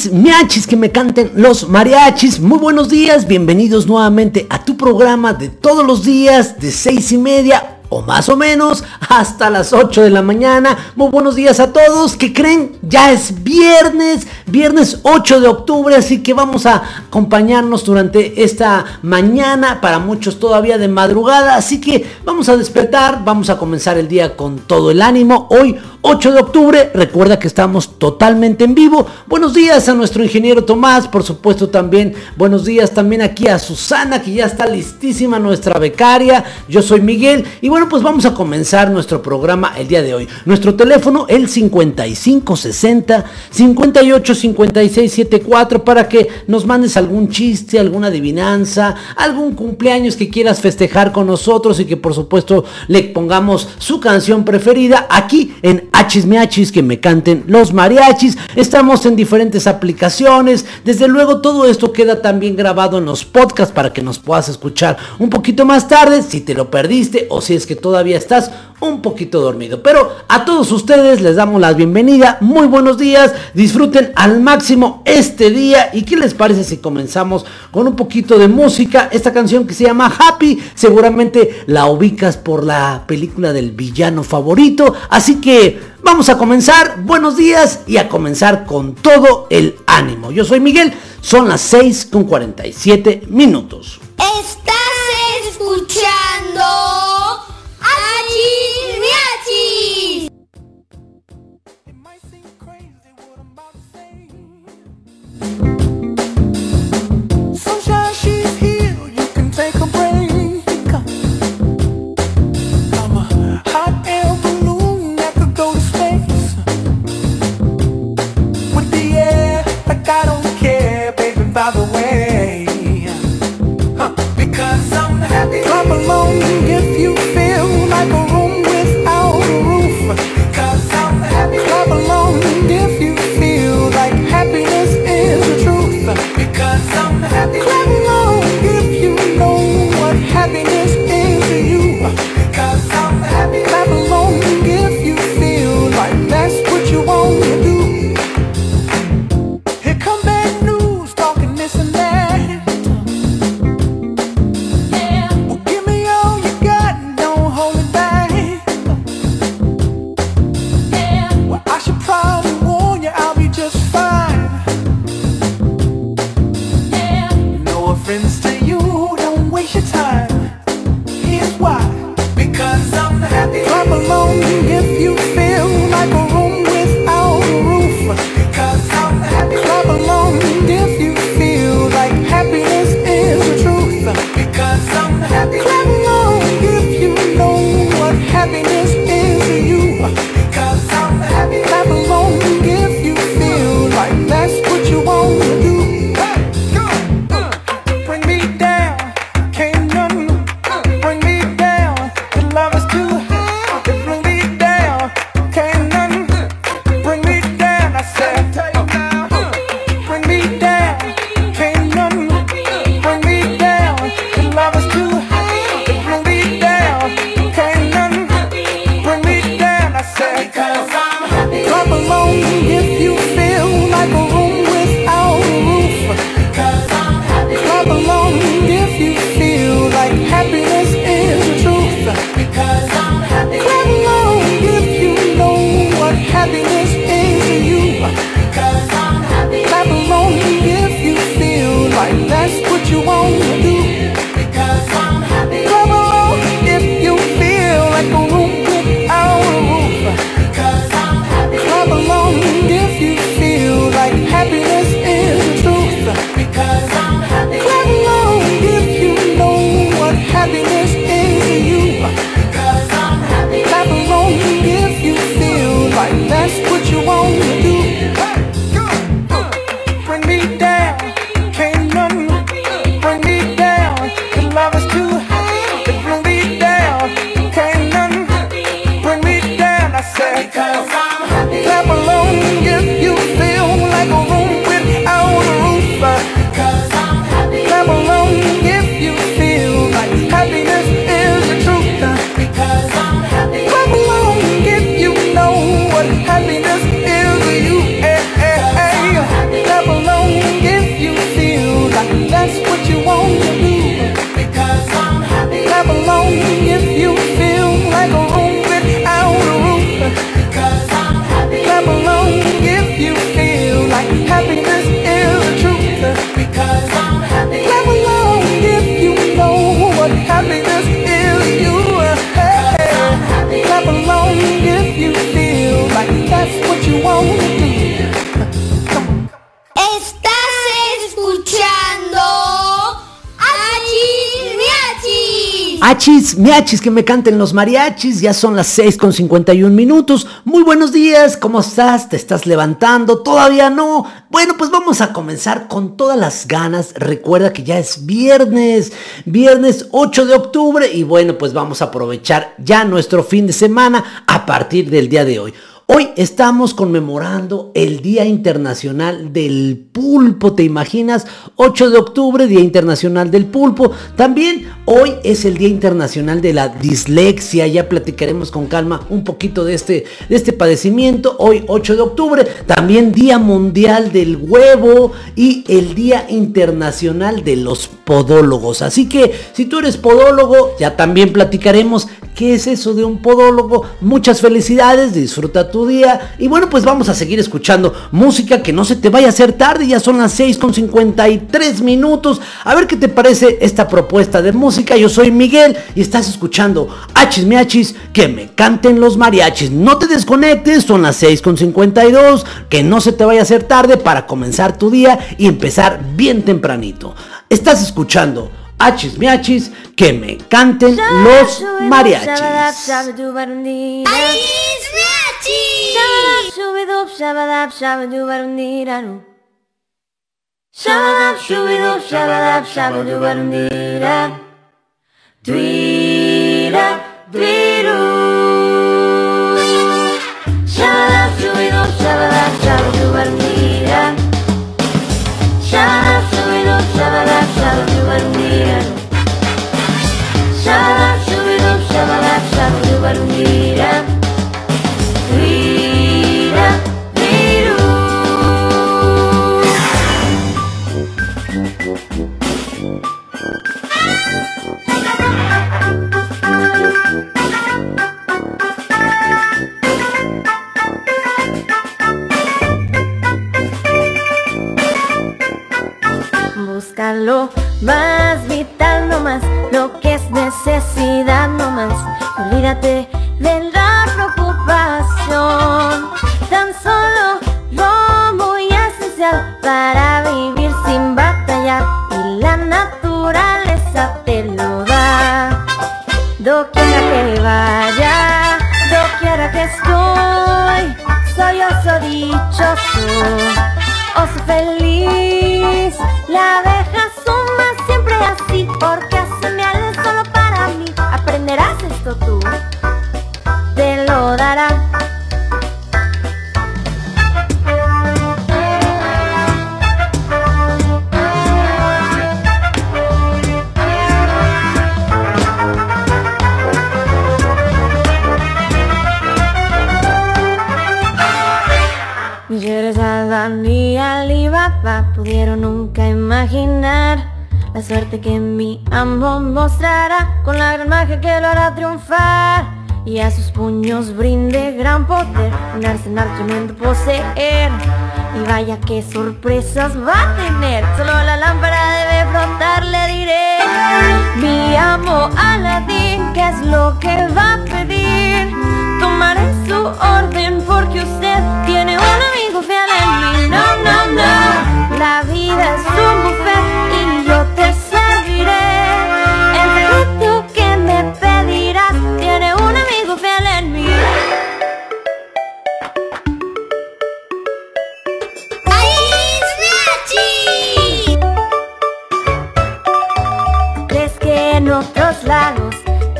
Achis, miachis, que me canten los mariachis. Muy buenos días, bienvenidos nuevamente a tu programa de todos los días de seis y media o más o menos hasta las 8 de la mañana. Muy buenos días a todos. que creen? Ya es viernes, viernes 8 de octubre, así que vamos a acompañarnos durante esta mañana, para muchos todavía de madrugada, así que vamos a despertar, vamos a comenzar el día con todo el ánimo. Hoy 8 de octubre, recuerda que estamos totalmente en vivo. Buenos días a nuestro ingeniero Tomás, por supuesto también. Buenos días también aquí a Susana, que ya está listísima nuestra becaria. Yo soy Miguel y bueno, pues vamos a comenzar nuestro programa el día de hoy. Nuestro teléfono el 5560 58 56 74 para que nos mandes algún chiste, alguna adivinanza, algún cumpleaños que quieras festejar con nosotros y que por supuesto le pongamos su canción preferida aquí en Hachis Miachis, que me canten los mariachis. Estamos en diferentes aplicaciones. Desde luego todo esto queda también grabado en los podcasts para que nos puedas escuchar un poquito más tarde si te lo perdiste o si es que todavía estás un poquito dormido. Pero a todos ustedes les damos la bienvenida. Muy buenos días. Disfruten al máximo este día. ¿Y qué les parece si comenzamos con un poquito de música? Esta canción que se llama Happy. Seguramente la ubicas por la película del villano favorito. Así que vamos a comenzar. Buenos días y a comenzar con todo el ánimo. Yo soy Miguel. Son las 6 con 47 minutos. Estás escuchando Take a fight. Estás escuchando Achis, miachis, que me canten los mariachis. Ya son las 6 con 51 minutos. Muy buenos días, ¿cómo estás? ¿Te estás levantando? ¿Todavía no? Bueno, pues vamos a comenzar con todas las ganas. Recuerda que ya es viernes, viernes 8 de octubre. Y bueno, pues vamos a aprovechar ya nuestro fin de semana a partir del día de hoy. Hoy estamos conmemorando el Día Internacional del Pulpo, ¿te imaginas? 8 de octubre, Día Internacional del Pulpo. También hoy es el Día Internacional de la Dislexia, ya platicaremos con calma un poquito de este, de este padecimiento. Hoy 8 de octubre, también Día Mundial del Huevo y el Día Internacional de los Podólogos. Así que si tú eres podólogo, ya también platicaremos qué es eso de un podólogo. Muchas felicidades, disfruta tu día. Y bueno, pues vamos a seguir escuchando música que no se te vaya a hacer tarde. Ya son las 6 con 53 minutos. A ver qué te parece esta propuesta de música. Yo soy Miguel y estás escuchando Hachis Miachis, que me canten los mariachis. No te desconectes, son las 6 con 52. Que no se te vaya a hacer tarde para comenzar tu día y empezar bien tempranito. Estás escuchando Hachis miachis, que me canten los mariachis. Shabadab,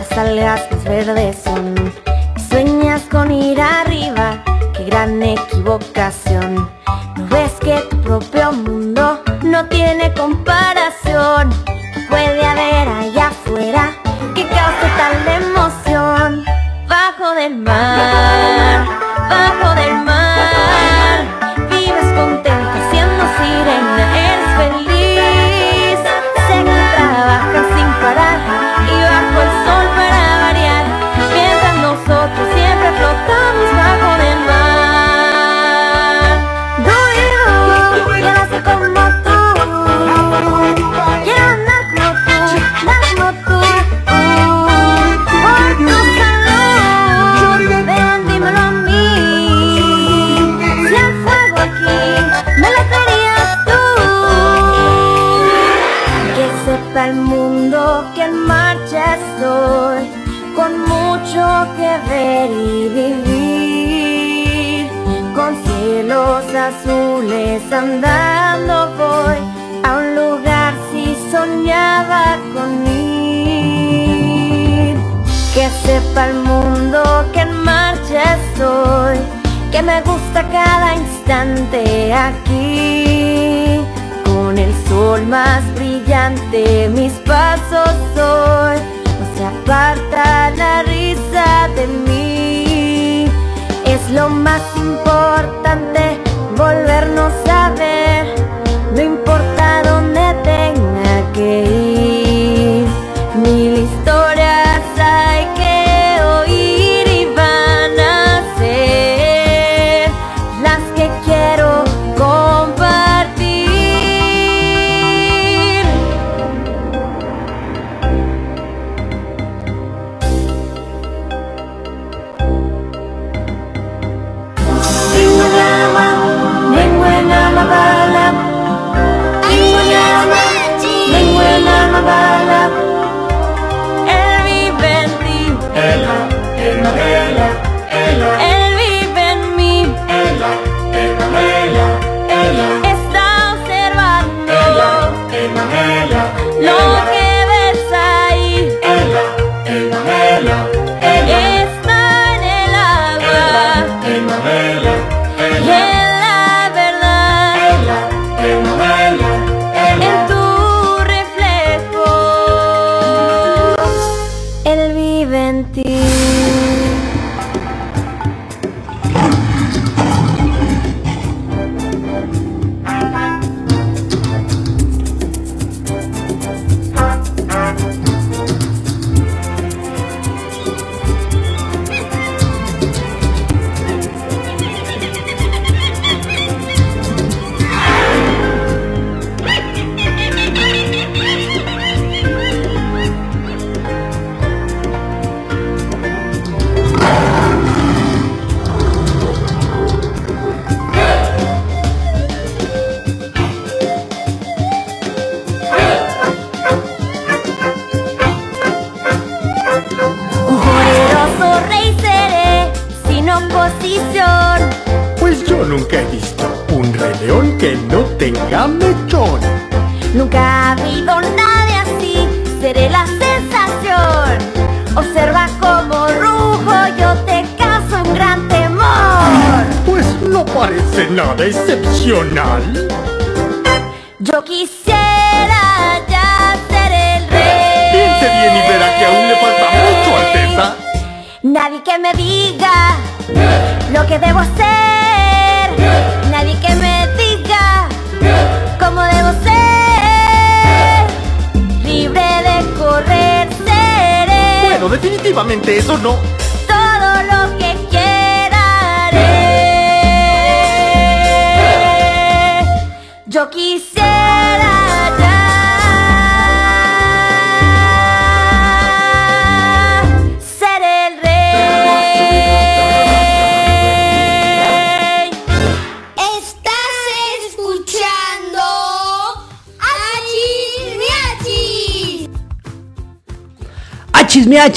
las algas más verdes son? Y sueñas con ir arriba, qué gran equivocación. ¿No ves que tu propio mundo no tiene comparación? ¿Qué puede haber allá afuera que cause tal emoción? Bajo del mar, el mundo que en marcha estoy, que me gusta cada instante aquí. Con el sol más brillante mis pasos hoy no se aparta la risa de mí. Es lo más importante volvernos ela, ela, ela, Está en el agua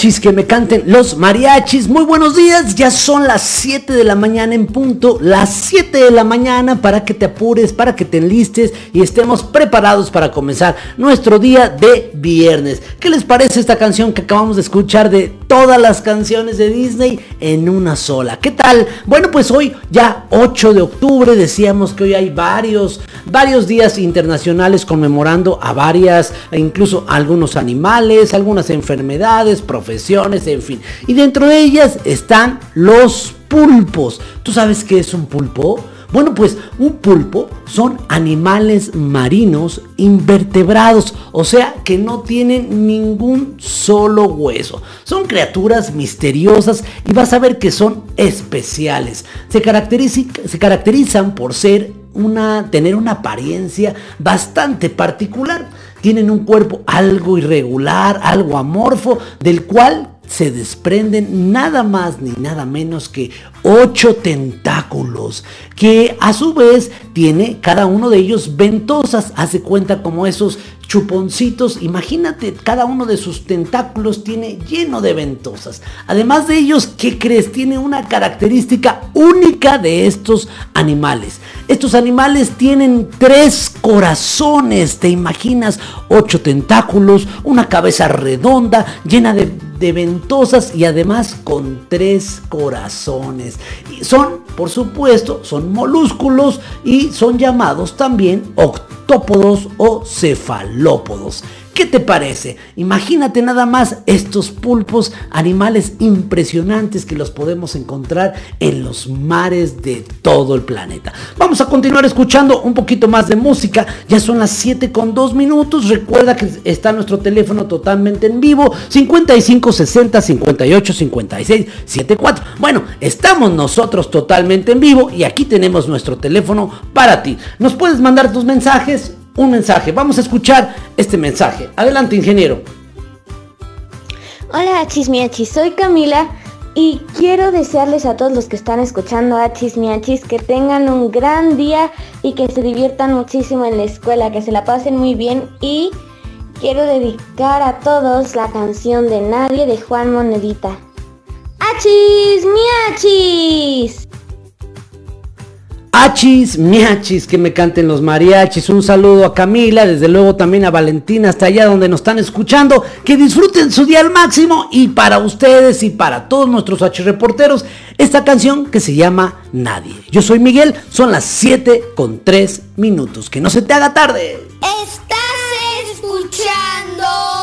Que me canten los mariachis. Muy buenos días, ya son las 7 de la mañana en punto. Las 7 de la mañana para que te apures, para que te enlistes y estemos preparados para comenzar nuestro día de viernes. ¿Qué les parece esta canción que acabamos de escuchar de todas las canciones de Disney en una sola? ¿Qué tal? Bueno, pues hoy ya 8 de octubre decíamos que hoy hay varios, varios días internacionales conmemorando a varias, e incluso algunos animales, algunas enfermedades, profesiones, en fin. Y dentro de ellas están los pulpos. ¿Tú sabes qué es un pulpo? Bueno, pues un pulpo son animales marinos invertebrados, o sea que no tienen ningún solo hueso. Son criaturas misteriosas y vas a ver que son especiales. Se, caracteriza- se caracterizan por ser una, tener una apariencia bastante particular. Tienen un cuerpo algo irregular, algo amorfo, del cual se desprenden nada más ni nada menos que ocho tentáculos, que a su vez tiene cada uno de ellos ventosas, hace cuenta como esos chuponcitos. Imagínate, cada uno de sus tentáculos tiene lleno de ventosas. Además de ellos, ¿qué crees? Tiene una característica única de estos animales. Estos animales tienen tres corazones, ¿te imaginas? Ocho tentáculos, una cabeza redonda, llena de, ventosas y además con tres corazones. Y son, por supuesto, son molúsculos y son llamados también octópodos o cefalópodos. ¿Qué te parece? Imagínate nada más estos pulpos, animales impresionantes que los podemos encontrar en los mares de todo el planeta. Vamos a continuar escuchando un poquito más de música. Ya son las 7 con 2 minutos. Recuerda que está nuestro teléfono totalmente en vivo. 55 60 58 56 74. Bueno, estamos nosotros totalmente en vivo y aquí tenemos nuestro teléfono para ti. Nos puedes mandar tus mensajes un mensaje. Vamos a escuchar este mensaje. Adelante, ingeniero. Hola Achis Miachis, soy Camila y quiero desearles a todos los que están escuchando Achis Miachis que tengan un gran día y que se diviertan muchísimo en la escuela, que se la pasen muy bien y quiero dedicar a todos la canción de Nadie de Juan Monedita. ¡Achis Miachis! Achis, miachis, que me canten los mariachis. Un saludo a Camila, desde luego también a Valentina, hasta allá donde nos están escuchando. Que disfruten su día al máximo. Y para ustedes y para todos nuestros H reporteros, esta canción que se llama Nadie. Yo soy Miguel, son las 7 con 3 minutos. Que no se te haga tarde. Estás escuchando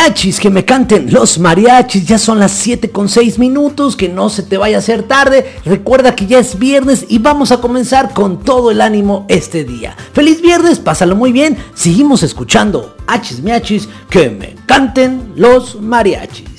Miachis, que me canten los mariachis. Ya son las 7 con 6 minutos. Que no se te vaya a hacer tarde. Recuerda que ya es viernes y vamos a comenzar con todo el ánimo este día. Feliz viernes, pásalo muy bien. Seguimos escuchando Hachis miachis, que me canten los mariachis.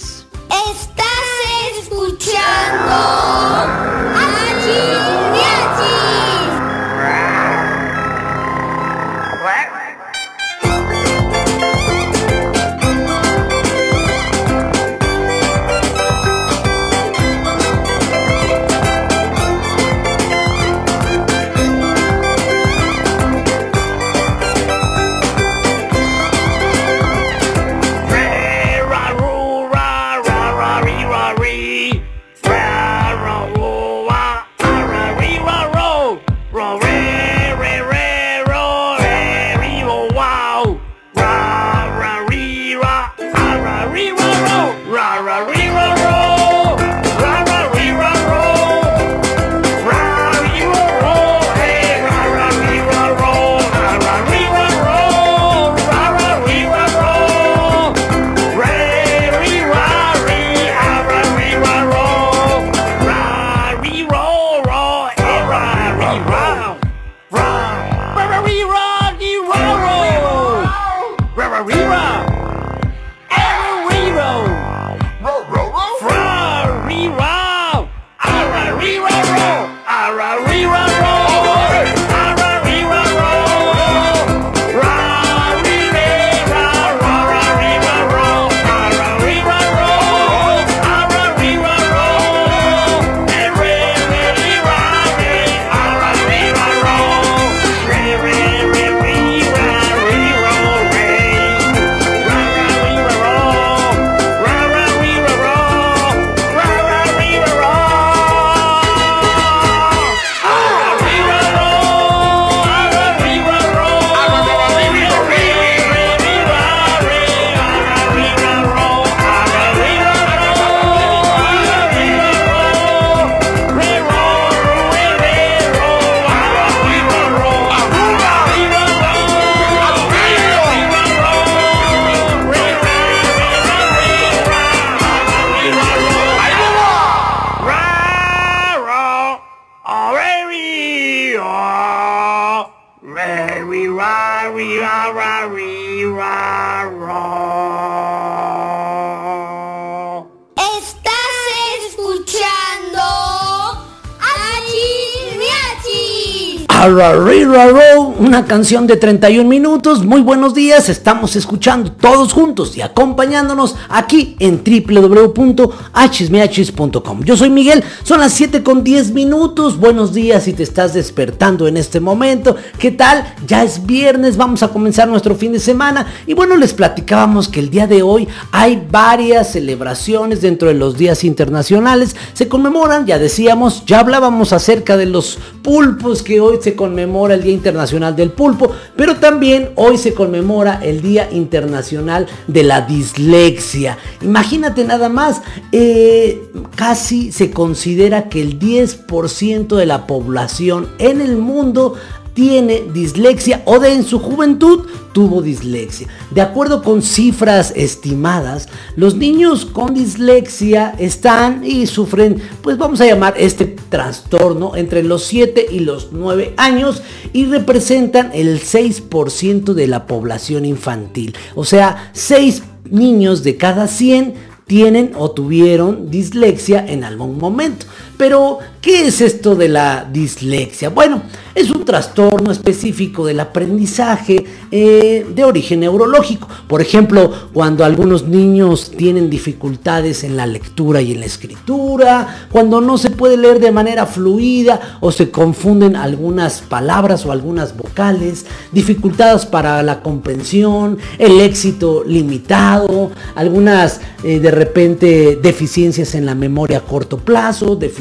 Estás miachis. Una canción de 31 minutos. Muy buenos días, estamos escuchando todos juntos y acompañándonos aquí en www.hsmhs.com. Yo soy Miguel, son las 7 con 10 minutos. Buenos días si te estás despertando en este momento. ¿Qué tal? Ya es viernes, vamos a comenzar nuestro fin de semana. Y bueno, les platicábamos que el día de hoy hay varias celebraciones dentro de los días internacionales. Se conmemoran, ya decíamos, ya hablábamos acerca de los pulpos que hoy se conmemora el Día Internacional del Pulpo, pero también hoy se conmemora el Día Internacional de la Dislexia. Imagínate nada más, eh, casi se considera que el 10% de la población en el mundo tiene dislexia o de en su juventud tuvo dislexia. De acuerdo con cifras estimadas, los niños con dislexia están y sufren, pues vamos a llamar este trastorno entre los 7 y los 9 años y representan el 6% de la población infantil. O sea, 6 niños de cada 100 tienen o tuvieron dislexia en algún momento. Pero, ¿qué es esto de la dislexia? Bueno, es un trastorno específico del aprendizaje eh, de origen neurológico. Por ejemplo, cuando algunos niños tienen dificultades en la lectura y en la escritura, cuando no se puede leer de manera fluida o se confunden algunas palabras o algunas vocales, dificultades para la comprensión, el éxito limitado, algunas eh, de repente deficiencias en la memoria a corto plazo, deficiencias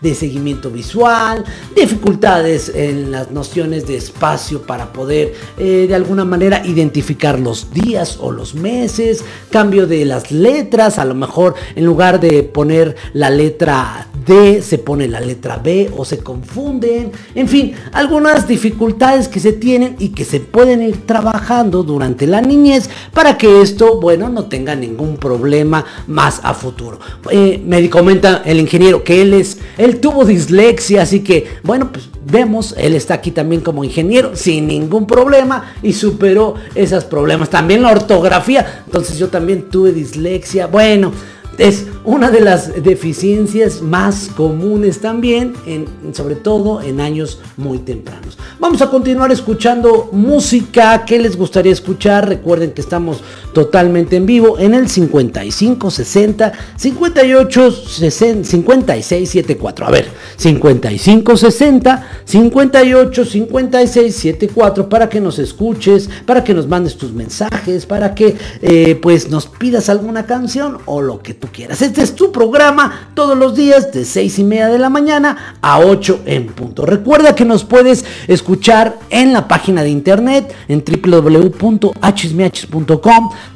de seguimiento visual, dificultades en las nociones de espacio para poder eh, de alguna manera identificar los días o los meses, cambio de las letras, a lo mejor en lugar de poner la letra D se pone la letra B o se confunden. En fin, algunas dificultades que se tienen y que se pueden ir trabajando durante la niñez para que esto, bueno, no tenga ningún problema más a futuro. Eh, me comenta el ingeniero que él es, él tuvo dislexia, así que, bueno, pues vemos, él está aquí también como ingeniero sin ningún problema y superó esos problemas. También la ortografía, entonces yo también tuve dislexia. Bueno, es una de las deficiencias más comunes también, sobre todo en años muy tempranos. Vamos a continuar escuchando música. ¿Qué les gustaría escuchar? Recuerden que estamos totalmente en vivo en el 55 60 58 60, 56 74. A ver, 55 60 58 56 74 para que nos escuches, para que nos mandes tus mensajes, para que eh, pues nos pidas alguna canción o lo que tú quieras. Este es tu programa todos los días de 6 y media de la mañana a 8 en punto. Recuerda que nos puedes escuchar en la página de internet en www.hsmh.com.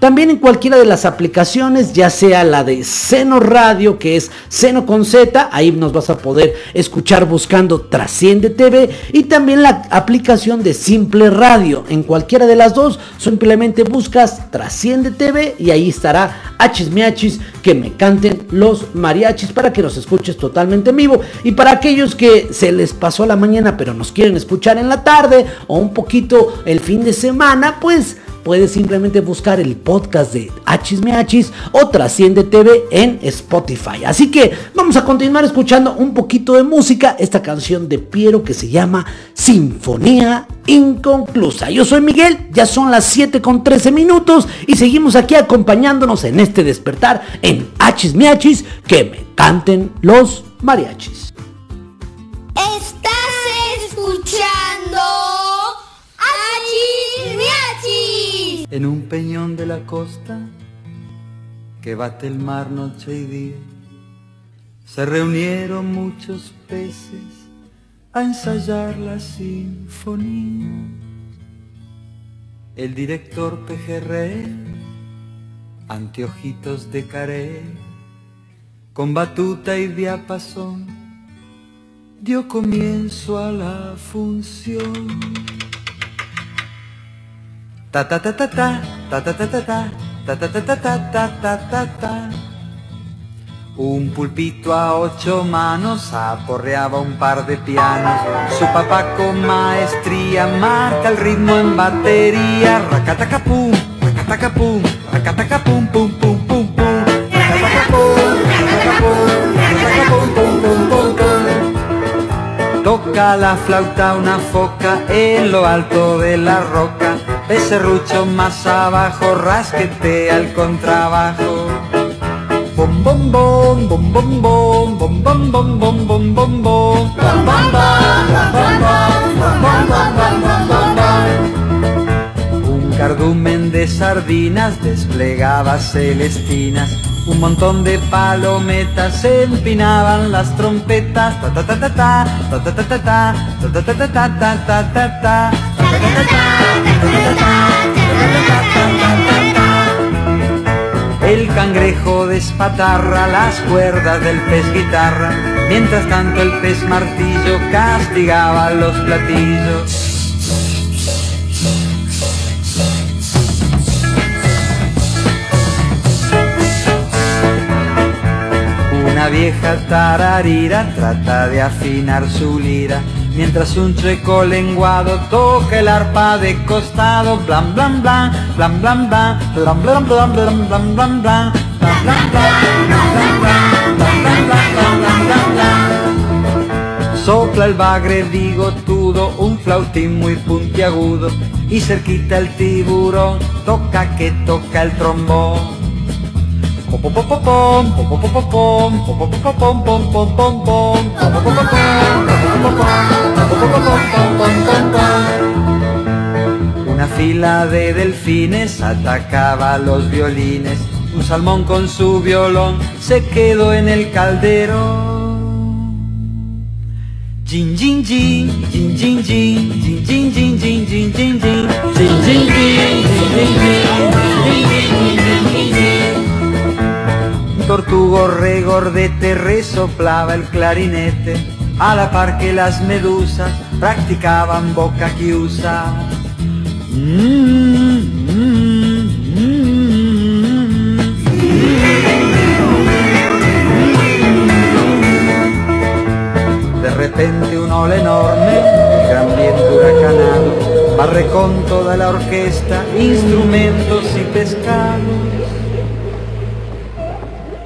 También en cualquiera de las aplicaciones, ya sea la de Seno Radio, que es Seno con Z, ahí nos vas a poder escuchar buscando Trasciende TV y también la aplicación de Simple Radio. En cualquiera de las dos, simplemente buscas Trasciende TV y ahí estará Hsmiachis que me canten los mariachis para que nos escuches totalmente en vivo. Y para aquellos que se les pasó la mañana pero nos quieren escuchar en la tarde o un poquito el fin de semana, pues puedes simplemente buscar el podcast de Hachis o Trasciende TV en Spotify. Así que vamos a continuar escuchando un poquito de música, esta canción de Piero que se llama Sinfonía Inconclusa. Yo soy Miguel, ya son las 7 con 13 minutos y seguimos aquí acompañándonos en este despertar en Hachis que me canten los mariachis. Estás escuchando Achis en un peñón de la costa que bate el mar noche y día. Se reunieron muchos peces a ensayar la sinfonía. El director pejerrey, anteojitos de caré, con batuta y diapasón, dio comienzo a la función. Ta ta ta ta ta ta ta ta ta ta ta ta ta ta ta ta Un pulpito a ocho manos aporreaba un par de pianos. Su papá con maestría marca el ritmo en batería. Racatacapum, racatacapum, racatacapum, pum pum pum pum. Racatacapum, racatacapum, racatacapum, pum pum pum pum. Toca la flauta una foca en lo alto de la roca. Ese rucho más abajo rasquetea el contrabajo. Bom bom bom bom bom bom bom bom bom bom bom bom bom Un cardumen de sardinas desplegaba celestinas un montón de palometas se empinaban las trompetas ta ta ta ta ta ta ta ta ta ta ta ta ta ta ta ta ta ta El cangrejo despatarra las cuerdas del pez guitarra, mientras tanto el pez martillo castigaba los platillos. Una vieja tararira trata de afinar su lira, mientras un chueco lenguado toca el arpa de costado, blan, blan blan blan, blan blan blan, blan blan blan, blan blan blan. Sopla el bagre bigotudo, un flautín muy puntiagudo, y cerquita el tiburón, toca que toca el trombón. Una fila de delfines atacaba los violines. Un salmón con su violón se quedó en el caldero. Jin jin jin, jin jin jin, jin jin jin jin jin jin jin, jin jin jin, jin jin jin, jin jin jin, tortugo luego regordete resoplaba el clarinete, a la par que las medusas practicaban boca que usa. De repente un ola enorme, gran viento huracanado, barre con toda la orquesta, instrumentos y pescados.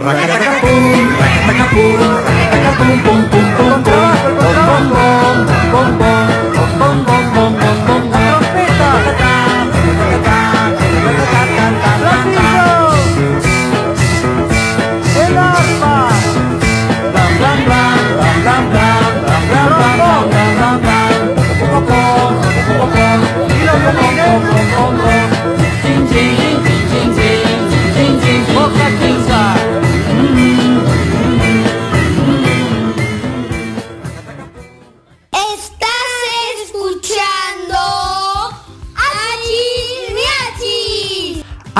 Oh, no.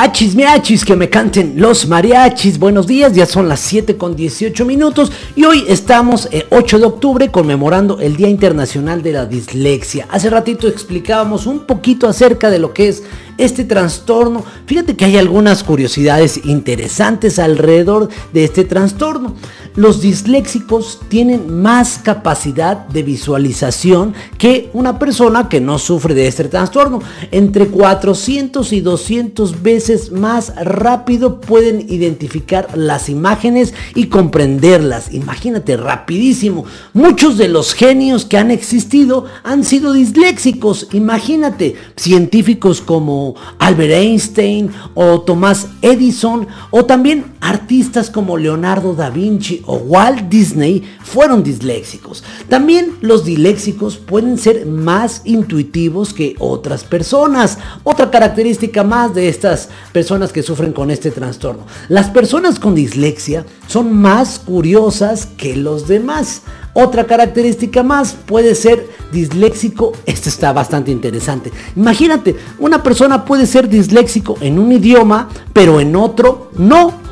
Achis miachis, que me canten los mariachis. Buenos días, ya son las 7 con 18 minutos y hoy estamos eh, 8 de octubre conmemorando el Día Internacional de la Dislexia. Hace ratito explicábamos un poquito acerca de lo que es este trastorno. Fíjate que hay algunas curiosidades interesantes alrededor de este trastorno. Los disléxicos tienen más capacidad de visualización que una persona que no sufre de este trastorno. Entre 400 y 200 veces más rápido pueden identificar las imágenes y comprenderlas. Imagínate, rapidísimo. Muchos de los genios que han existido han sido disléxicos. Imagínate, científicos como Albert Einstein o Thomas Edison o también artistas como Leonardo da Vinci o Walt Disney fueron disléxicos. También los disléxicos pueden ser más intuitivos que otras personas. Otra característica más de estas personas que sufren con este trastorno. Las personas con dislexia son más curiosas que los demás. Otra característica más puede ser disléxico. Esto está bastante interesante. Imagínate, una persona puede ser disléxico en un idioma, pero en otro no.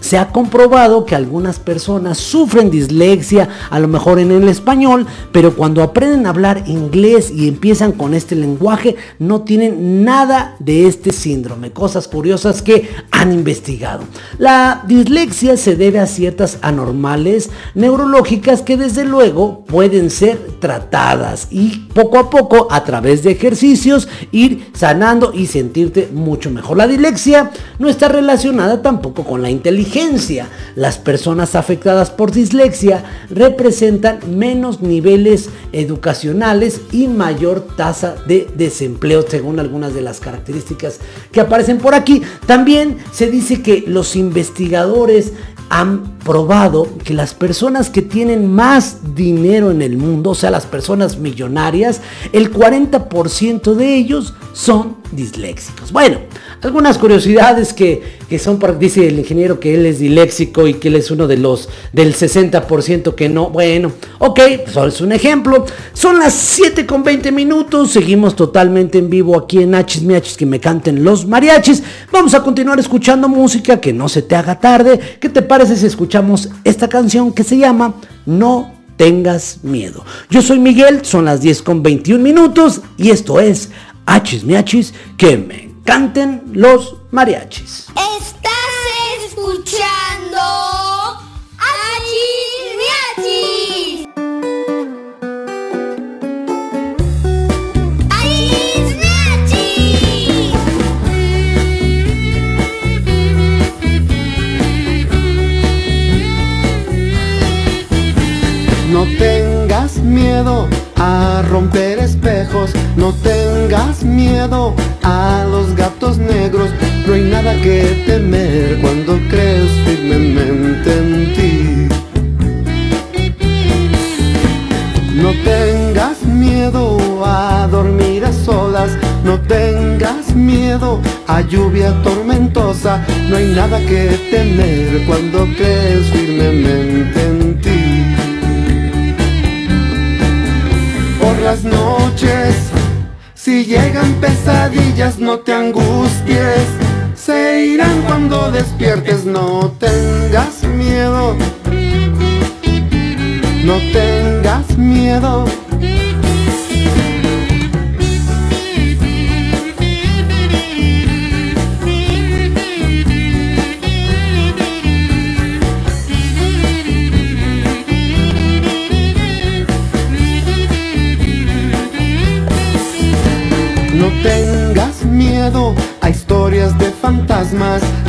Se ha comprobado que algunas personas sufren dislexia, a lo mejor en el español, pero cuando aprenden a hablar inglés y empiezan con este lenguaje, no tienen nada de este síndrome. Cosas curiosas que han investigado. La dislexia se debe a ciertas anormales neurológicas que desde luego pueden ser tratadas y poco a poco a través de ejercicios ir sanando y sentirte mucho mejor. La dislexia no está relacionada tampoco con la inteligencia las personas afectadas por dislexia representan menos niveles educacionales y mayor tasa de desempleo según algunas de las características que aparecen por aquí. También se dice que los investigadores han probado que las personas que tienen más dinero en el mundo, o sea, las personas millonarias, el 40% de ellos son disléxicos. Bueno, algunas curiosidades que, que son, dice el ingeniero que él es disléxico y que él es uno de los del 60% que no. Bueno, ok, solo es un ejemplo. Son las 7 con 20 minutos, seguimos totalmente en vivo aquí en Hachis Miachis que me canten los mariachis. Vamos a continuar escuchando música, que no se te haga tarde. ¿Qué te parece si escuchamos esta canción que se llama No tengas miedo? Yo soy Miguel, son las 10 con 21 minutos y esto es Hachis Miachis que me canten los mariachis. Estás escuchando no hay nada que temer cuando crees firmemente en ti. Por las noches, si llegan pesadillas, no te angusties, se irán cuando despiertes, no tengas miedo. No tengas miedo.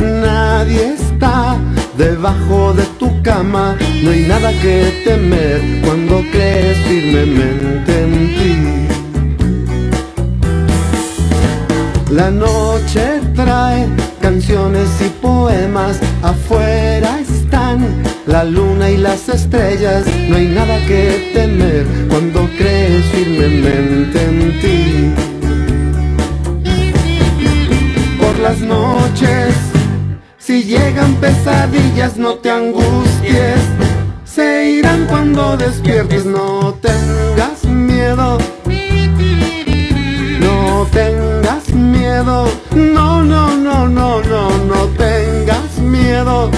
Nadie está debajo de tu cama, no hay nada que temer cuando crees firmemente en ti. La noche trae canciones y poemas, afuera están la luna y las estrellas, no hay nada que temer cuando crees firmemente en ti. Noches, si llegan pesadillas, no te angusties, se irán cuando despiertes, no tengas miedo. No tengas miedo, no, no, no, no, no, no tengas miedo.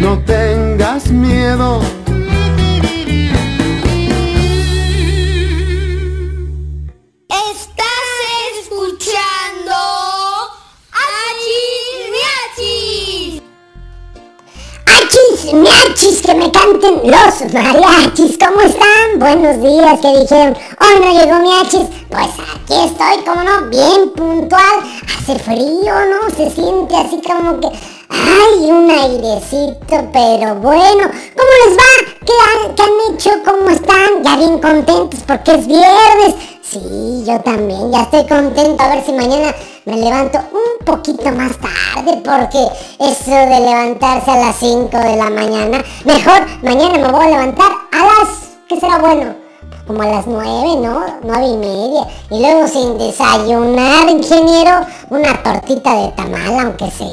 No tengas miedo. ¡Achis, miachis, que me canten los mariachis! ¿Cómo están? Buenos días, que dijeron, hoy no llegó miachis. Pues aquí estoy, como no, bien puntual. Hace frío, ¿no? Se siente así como que... ¡Ay, un airecito! Pero bueno, ¿cómo les va? ¿Qué han, qué han hecho? ¿Cómo están? Ya bien contentos porque es viernes. Sí, yo también, ya estoy contento. A ver si mañana me levanto un poquito más tarde porque eso de levantarse a las 5 de la mañana, mejor mañana me voy a levantar a las, ¿qué será bueno? Como a las 9, ¿no? 9 y media. Y luego sin desayunar, ingeniero, una tortita de tamal, aunque sea,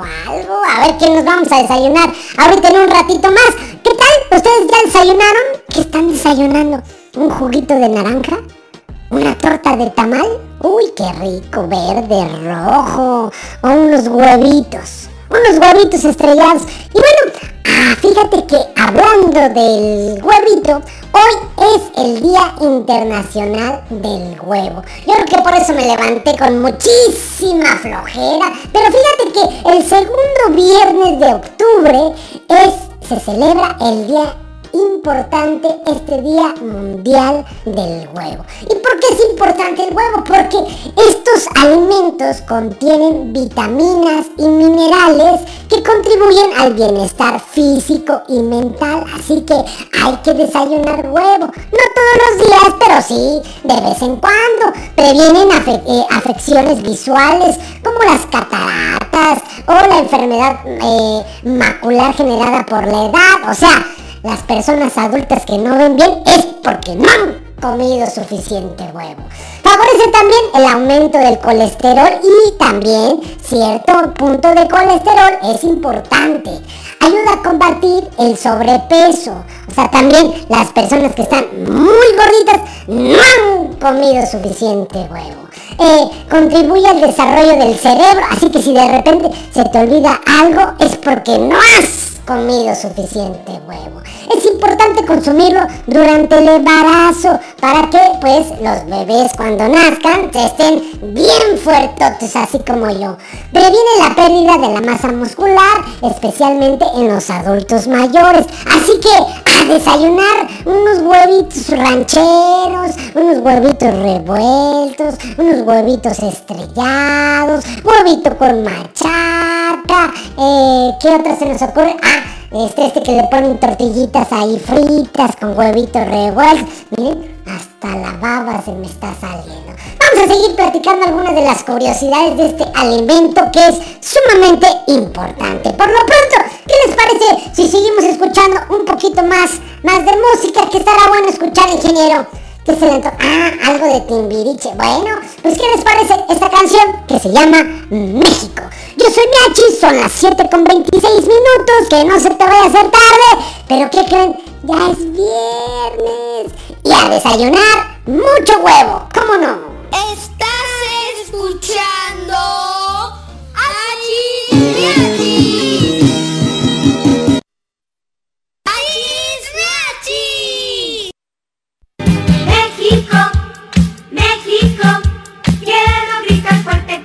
o algo. A ver qué nos vamos a desayunar ahorita en un ratito más. ¿Qué tal? ¿Ustedes ya desayunaron? ¿Qué están desayunando? ¿Un juguito de naranja? ¿Una torta de tamal? Uy, qué rico, verde, rojo. O unos huevitos. Unos huevitos estrellados. Y bueno, ah, fíjate que hablando del huevito, hoy es el Día Internacional del Huevo. Yo creo que por eso me levanté con muchísima flojera. Pero fíjate que el segundo viernes de octubre es, se celebra el Día importante este Día Mundial del Huevo. ¿Y por qué es importante el huevo? Porque estos alimentos contienen vitaminas y minerales que contribuyen al bienestar físico y mental. Así que hay que desayunar huevo. No todos los días, pero sí de vez en cuando. Previenen eh, afecciones visuales como las cataratas o la enfermedad eh, macular generada por la edad. O sea, las personas adultas que no ven bien es porque no han comido suficiente huevo. Favorece también el aumento del colesterol y también cierto punto de colesterol es importante. Ayuda a combatir el sobrepeso. O sea, también las personas que están muy gorditas no han comido suficiente huevo. Eh, contribuye al desarrollo del cerebro, así que si de repente se te olvida algo es porque no has comido suficiente huevo. Es importante consumirlo durante el embarazo para que pues los bebés cuando nazcan estén bien fuertotes así como yo. Previene la pérdida de la masa muscular, especialmente en los adultos mayores. Así que a desayunar unos huevitos rancheros, unos huevitos revueltos, unos huevitos estrellados, huevito con machaca, eh, ¿qué otra se nos ocurre? Ah, este, este que le ponen tortillitas ahí fritas con huevitos revueltos. Miren, hasta la baba se me está saliendo. Vamos a seguir platicando algunas de las curiosidades de este alimento que es sumamente importante. Por lo pronto, ¿qué les parece si seguimos escuchando un poquito más, más de música que estará bueno escuchar, ingeniero? ¿Qué se le antoja? Ah, algo de Timbiriche. Bueno, pues ¿qué les parece esta canción que se llama México? Yo soy Miachi, son las 7 con 26 minutos, que no se te vaya a hacer tarde, pero ¿qué creen? Ya es viernes. Y a desayunar, mucho huevo, ¿cómo no? Estás escuchando a Miachi.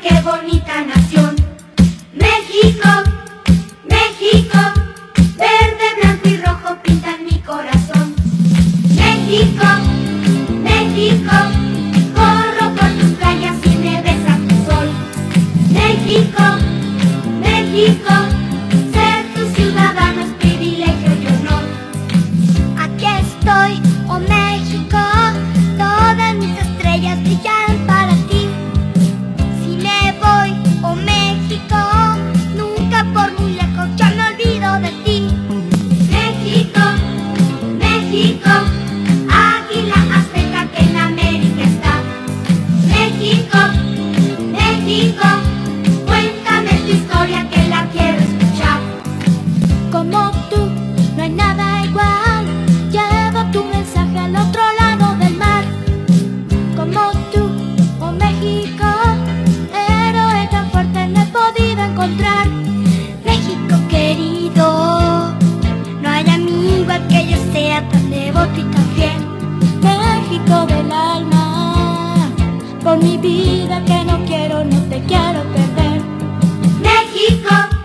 qué bonita nación. México, México, verde, blanco y rojo pintan mi corazón. México. mi vida que no quiero, no te quiero perder. México.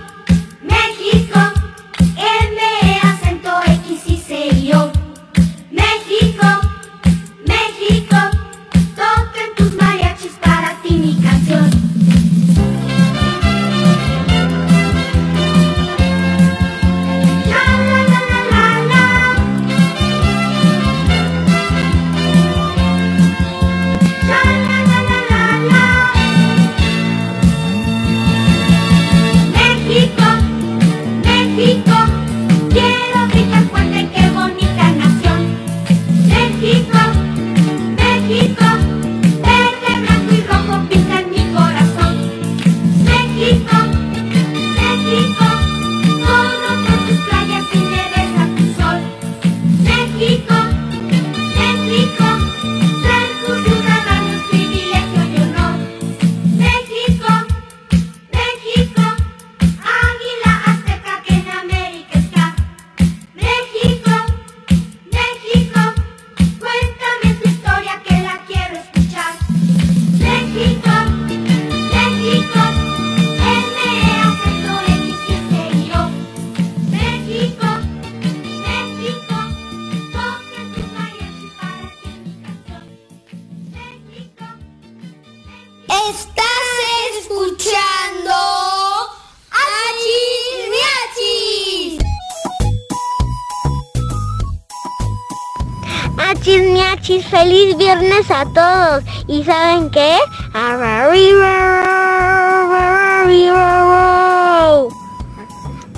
a todos. ¿Y saben qué?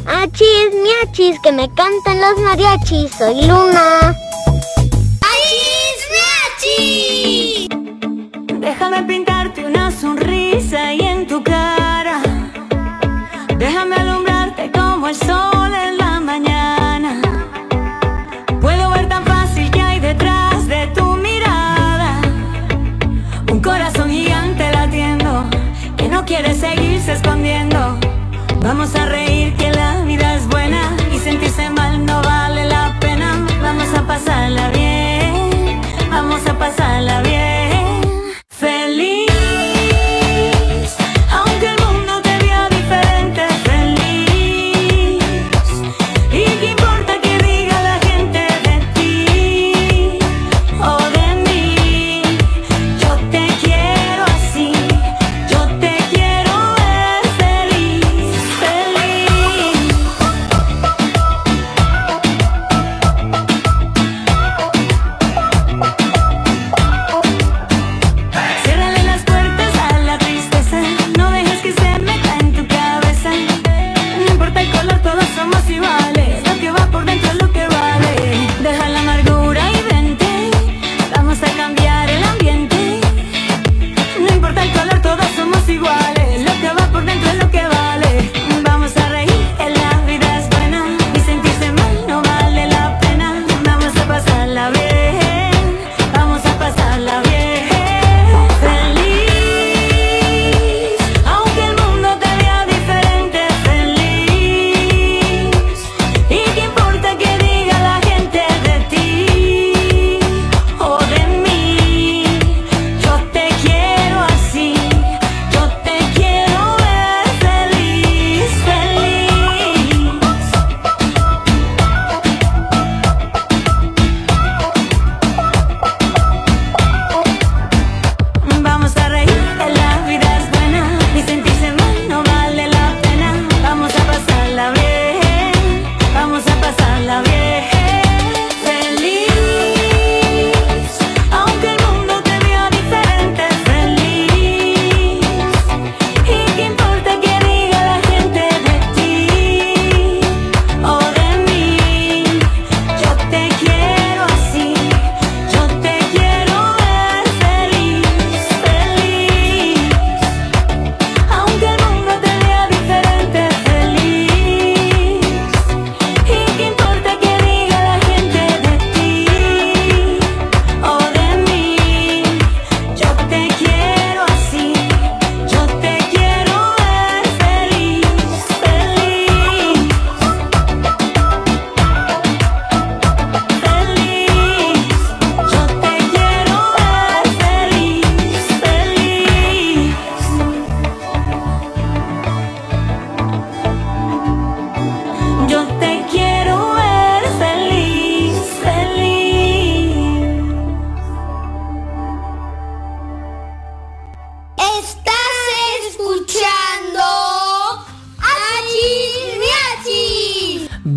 Achis, miachis, que me cantan los mariachis. Soy Luna.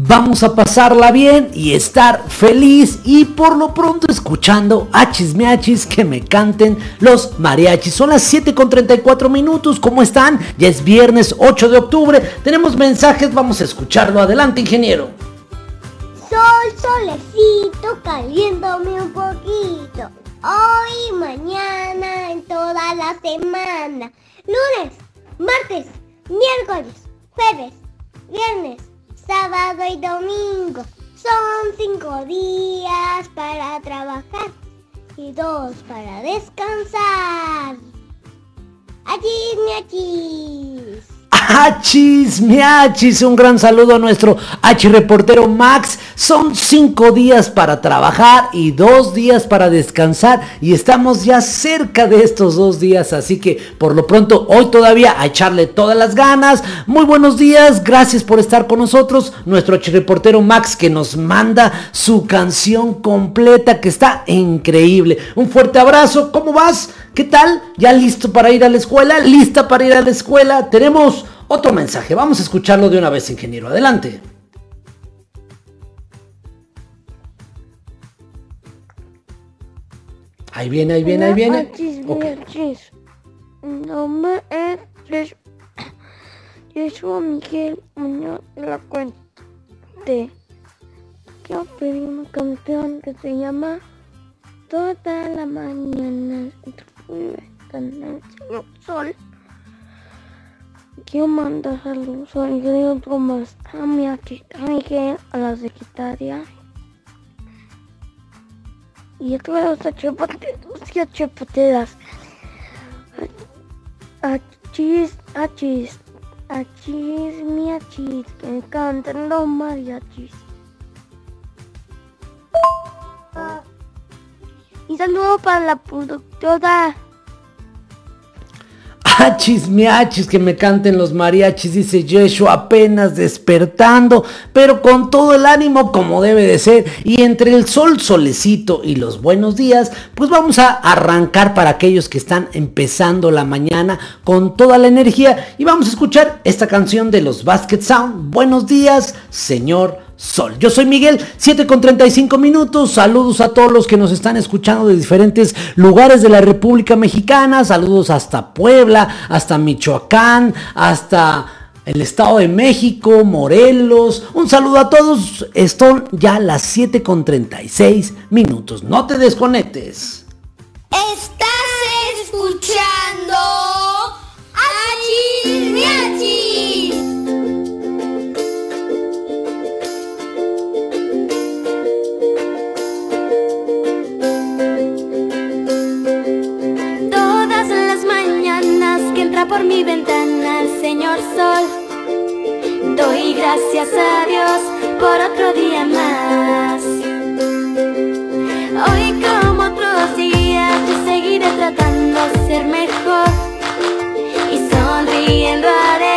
Vamos a pasarla bien y estar feliz y por lo pronto escuchando a chismeachis que me canten los mariachis. Son las 7 con 34 minutos, ¿cómo están? Ya es viernes 8 de octubre, tenemos mensajes, vamos a escucharlo. Adelante, ingeniero. Sol, solecito, caliéndome un poquito. Hoy, mañana, en toda la semana. Lunes, martes, miércoles, jueves, viernes, sábado y domingo. Son cinco días para trabajar y dos para descansar. Allí, miachis. Achis, miachis, un gran saludo a nuestro H reportero Max. Son cinco días para trabajar y dos días para descansar y estamos ya cerca de estos dos días, así que por lo pronto hoy todavía a echarle todas las ganas. Muy buenos días, gracias por estar con nosotros. Nuestro H reportero Max que nos manda su canción completa que está increíble. Un fuerte abrazo, ¿cómo vas? ¿Qué tal? ¿Ya listo para ir a la escuela? ¿Lista para ir a la escuela? Tenemos otro mensaje. Vamos a escucharlo de una vez, ingeniero. Adelante. Ahí viene, ahí viene, ahí viene. Achis, Ok. miachis. Mi nombre es Yeshua Miguel Muñoz de la Cuente. Quiero pedir una canción que se llama Toda la mañana con el señor sol. Quiero mandar saludos a Miguel y otro más a mi aquí- a Miguel, a la secretaria. Y a todos los chapoteros y a chapoteras. Achis, achis, achis, miachis, que me cantan los mariachis. Y saludo para la productora. Achis, miachis, que me canten los mariachis, dice Yeshua, apenas despertando, pero con todo el ánimo como debe de ser. Y entre el sol, solecito y los buenos días, pues vamos a arrancar para aquellos que están empezando la mañana con toda la energía. Y vamos a escuchar esta canción de los Basket Sound. Buenos días, señor Sol. Yo soy Miguel, 7 con 35 minutos. Saludos a todos los que nos están escuchando de diferentes lugares de la República Mexicana. Saludos hasta Puebla, hasta Michoacán, hasta el Estado de México, Morelos. Un saludo a todos. Están ya las 7 con 36 minutos. No te desconectes. Estás escuchando Miachis. Por mi ventana el señor sol, doy gracias a Dios por otro día más. Hoy como otros días seguiré tratando de ser mejor y sonriendo haré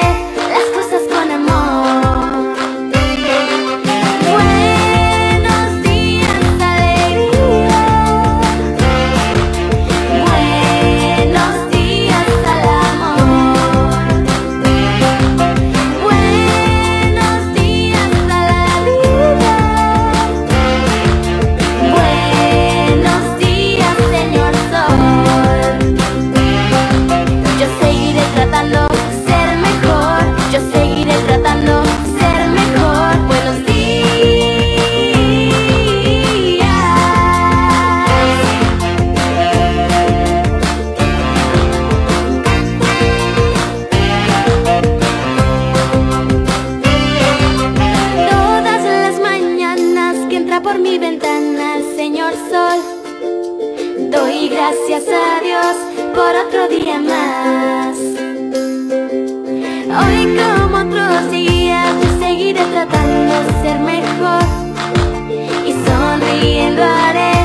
sonriendo haré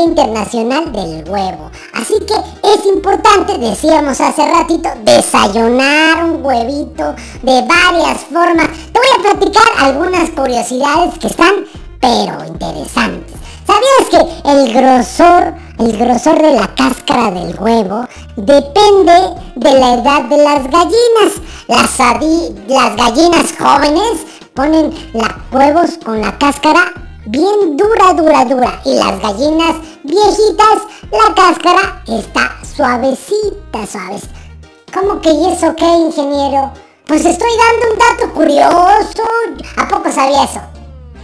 Internacional del Huevo. Así que es importante, decíamos hace ratito, desayunar un huevito de varias formas. Te voy a platicar algunas curiosidades que están, pero interesantes. ¿Sabías que el grosor, el grosor de la cáscara del huevo depende de la edad de las gallinas? Las, las gallinas jóvenes ponen los huevos con la cáscara bien dura, dura, dura. Y las gallinas viejitas, la cáscara está suavecita, suaves. ¿Cómo que y eso qué, ingeniero? Pues estoy dando un dato curioso. ¿A poco sabía eso?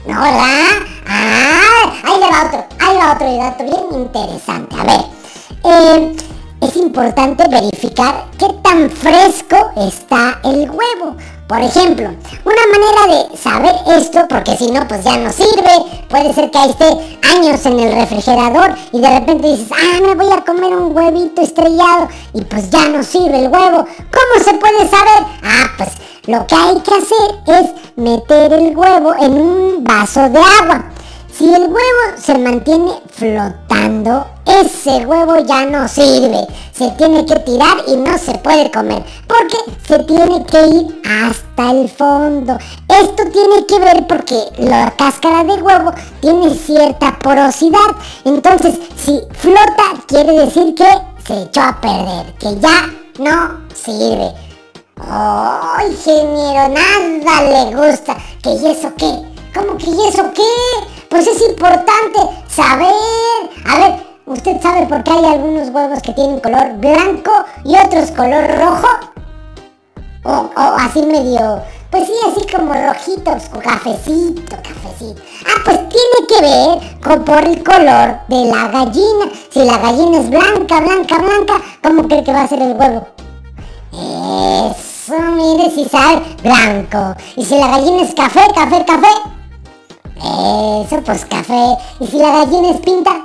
¿No, verdad? Ah, ahí le va otro, ahí va otro dato bien interesante. A ver, eh, es importante verificar qué tan fresco está el huevo. Por ejemplo, una manera de saber esto, porque si no, pues ya no sirve. Puede ser que esté años en el refrigerador y de repente dices, ah, me voy a comer un huevito estrellado y pues ya no sirve el huevo. ¿Cómo se puede saber? Ah, pues lo que hay que hacer es meter el huevo en un vaso de agua. Si el huevo se mantiene flotando, ese huevo ya no sirve. Se tiene que tirar y no se puede comer. Porque se tiene que ir hasta el fondo. Esto tiene que ver porque la cáscara de huevo tiene cierta porosidad. Entonces, si flota, quiere decir que se echó a perder. Que ya no sirve. ¡Ay, ingeniero! Nada le gusta. ¿Que y eso qué? ¿Cómo que y eso qué? Pues es importante saber. A ver, ¿usted sabe por qué hay algunos huevos que tienen color blanco y otros color rojo? O, así medio, pues sí, así como rojitos, o cafecito, cafecito. Ah, pues tiene que ver con por el color de la gallina. Si la gallina es blanca, blanca, blanca, ¿cómo cree que va a ser el huevo? Eso, mire si sabe, blanco. Y si la gallina es café, café, café, eso, pues café. ¿Y si la gallina es pinta?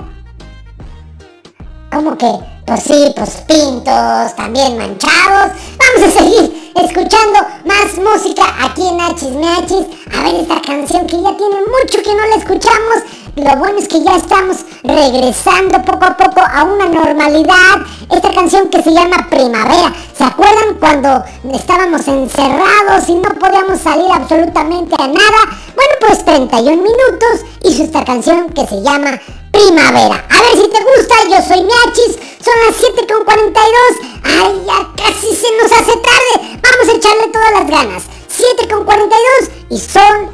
¿Cómo que? Pues sí, pues pintos, también manchados. Vamos a seguir escuchando más música aquí en Hachis Machis. A ver esta canción que ya tiene mucho que no la escuchamos. Lo bueno es que ya estamos regresando poco a poco a una normalidad. Esta canción que se llama Primavera. ¿Se acuerdan cuando estábamos encerrados y no podíamos salir absolutamente a nada? Bueno, pues 31 minutos hizo esta canción que se llama Primavera. A ver si te gusta, yo soy Miachis, son las 7.42. Ay, ya casi se nos hace tarde. Vamos a echarle todas las ganas. 7.42 y son,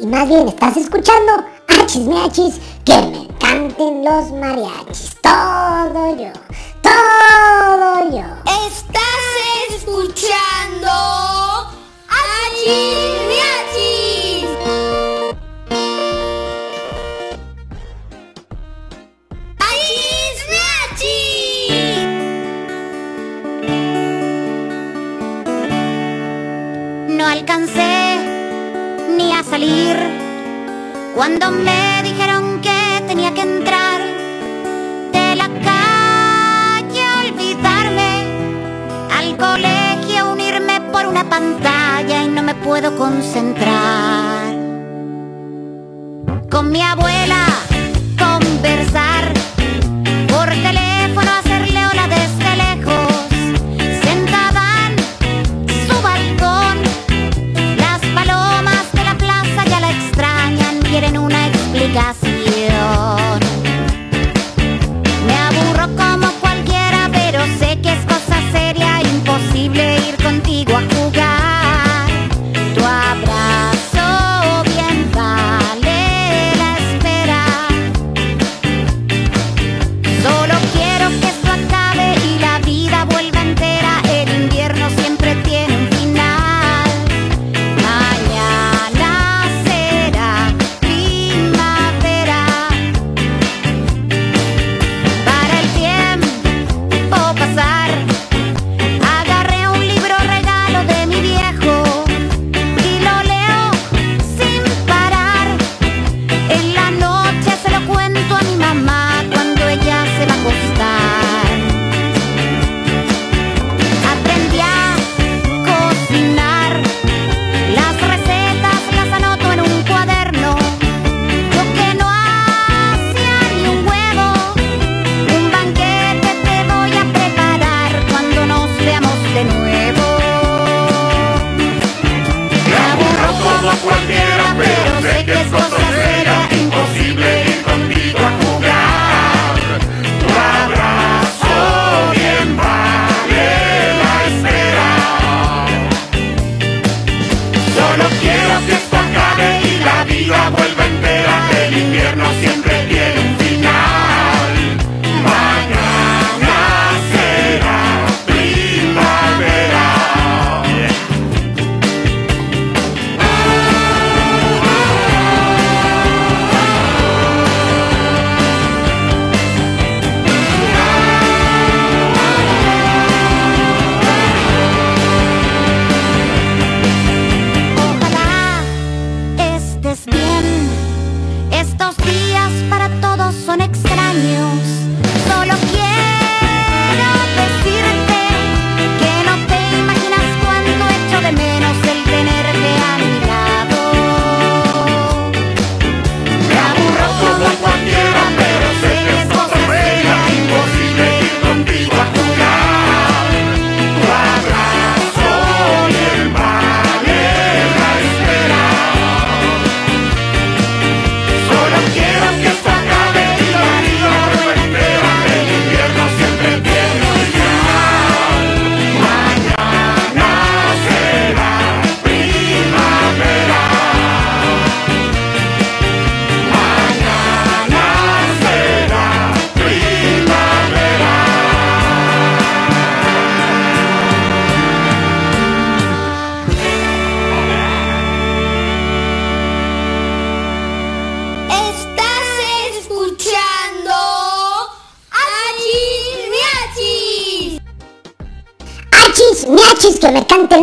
y más bien estás escuchando Achis Miachis, que me canten los mariachis. Todo yo, todo yo. Estás escuchando Achis Miachis. Achis Miachis. No alcancé ni a salir cuando me dijeron que tenía que entrar de la calle, olvidarme al colegio, unirme por una pantalla y no me puedo concentrar. Con mi abuela conversar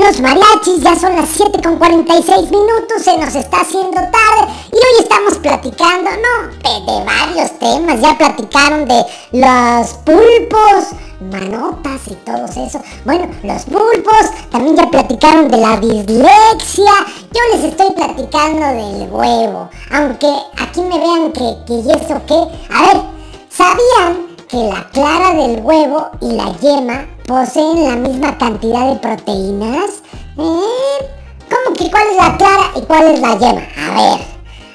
los mariachis, ya son las 7 con 46 minutos, se nos está haciendo tarde y hoy estamos platicando, no, de, varios temas, ya platicaron de los pulpos, manotas y todo eso. Bueno, los pulpos, también ya platicaron de la dislexia, yo les estoy platicando del huevo, aunque aquí me vean que, que y eso qué, a ver, ¿sabían que la clara del huevo y la yema poseen la misma cantidad de proteínas? ¿Eh? ¿Cómo que cuál es la clara y cuál es la yema? A ver,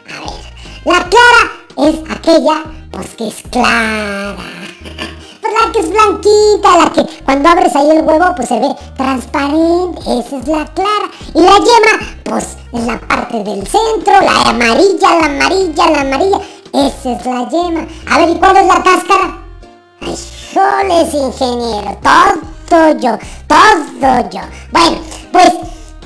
a ver. La clara es aquella, pues que es clara. Pues la que es blanquita, la que cuando abres ahí el huevo, pues se ve transparente. Esa es la clara. Y la yema, pues es la parte del centro, la amarilla, la amarilla, la amarilla. Esa es la yema. A ver, ¿y cuál es la cáscara? Ay, joles, ingeniero. Todo yo, todo yo. Bueno, pues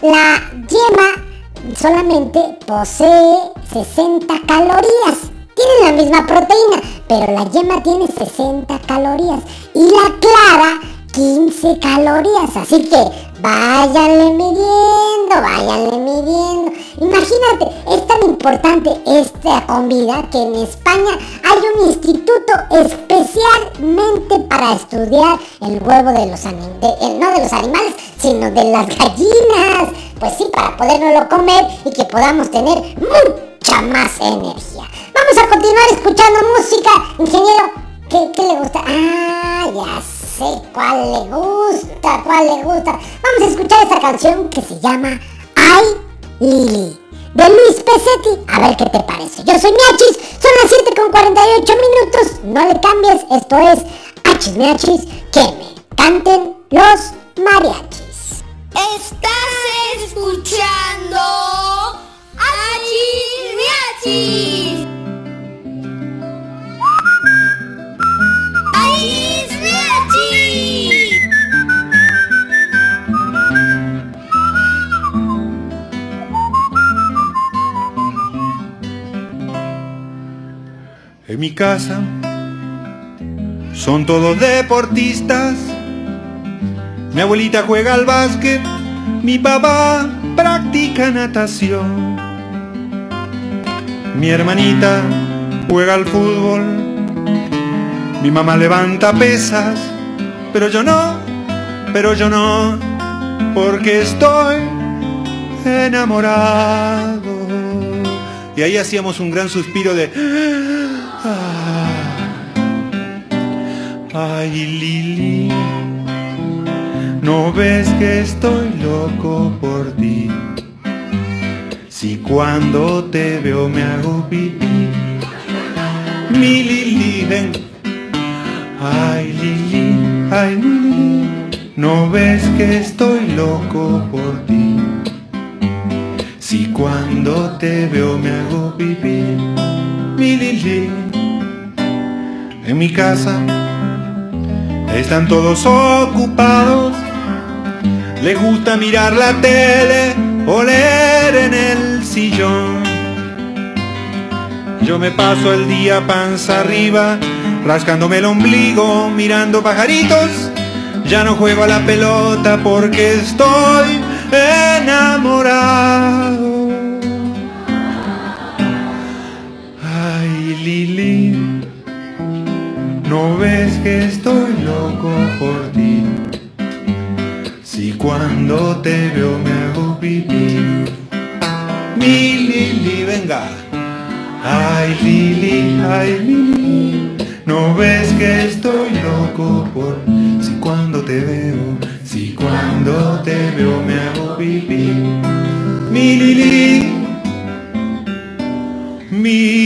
la yema solamente posee 60 calorías. Tienen la misma proteína, pero la yema tiene 60 calorías. Y la clara 15 calorías. Así que váyanle midiendo, váyanle midiendo. Imagínate, es tan importante esta comida que en España hay un instituto especialmente para estudiar el huevo de los animales, no de los animales, sino de las gallinas. Pues sí, para podernoslo comer y que podamos tener mucha más energía. Vamos a continuar escuchando música, ingeniero. ¿Qué, le gusta? Ah, ya sé cuál le gusta, cuál le gusta. Vamos a escuchar esta canción que se llama Ay Lili de Luis Pesetti. A ver qué te parece. Yo soy Miachis, son las 7 con 48 minutos. No le cambies, esto es Hachis Miachis, que me canten los mariachis. Estás escuchando Hachis Miachis. En mi casa son todos deportistas. Mi abuelita juega al básquet, mi papá practica natación. Mi hermanita juega al fútbol, mi mamá levanta pesas, pero yo no, pero yo no, porque estoy enamorado. Y ahí hacíamos un gran suspiro de... Ay, Lili, ¿no ves que estoy loco por ti? Si cuando te veo me hago pipí. Mi Lili, ven. Ay, Lili, ay, Lili, ¿no ves que estoy loco por ti? Si cuando te veo me hago pipí. Mi Lili, en mi casa están todos ocupados. Les gusta mirar la tele o leer en el sillón. Yo me paso el día panza arriba, rascándome el ombligo, mirando pajaritos. Ya no juego a la pelota porque estoy enamorado. Ay, Lili, ¿no ves que estoy loco por ti? Si cuando te veo me hago pipí. Mi Lili, venga. Ay, Lili, ay, Lili, ¿no ves que estoy loco por si cuando te veo, si cuando te veo me hago pipí? Mi Lili, mi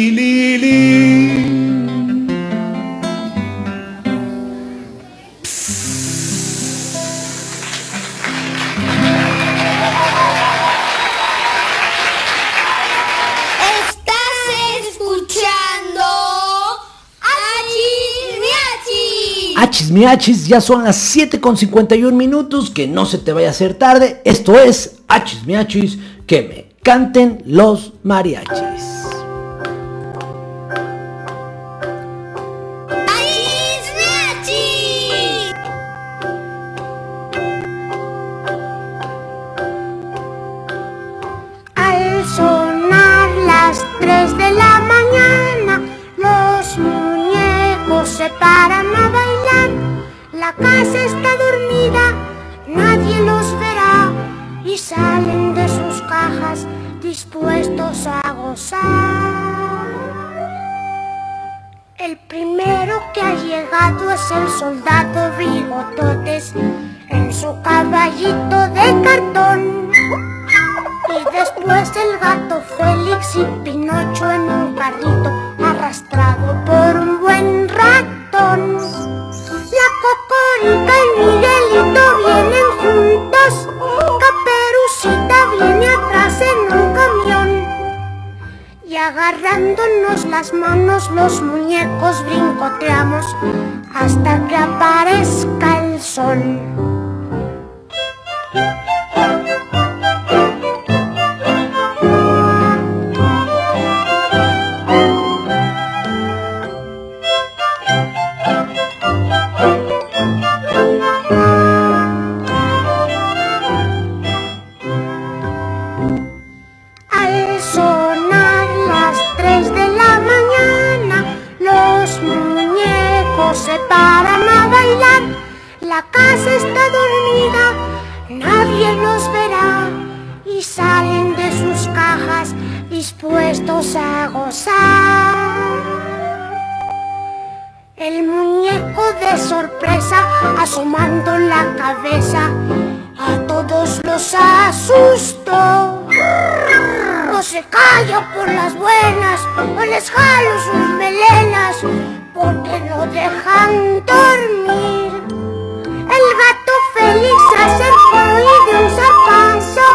Miachis. Ya son las 7 con 51 minutos, que no se te vaya a hacer tarde. Esto es Hachis miachis, que me canten los mariachis. A gozar. El primero que ha llegado es el soldado Bigototes en su caballito de cartón. Y después el gato Félix y Pinocho en un carrito arrastrado por un buen ratón. La Cocorica y Miguelito vienen juntos, Caperucita viene atrás en un agarrándonos las manos los muñecos brincoteamos hasta que aparezca el sol. La casa está dormida, nadie los verá y salen de sus cajas dispuestos a gozar. El muñeco de sorpresa asomando la cabeza a todos los asustó. No se calla por las buenas, o les jalo sus melenas, porque no dejan dormir. Félix acercó y de un zapazo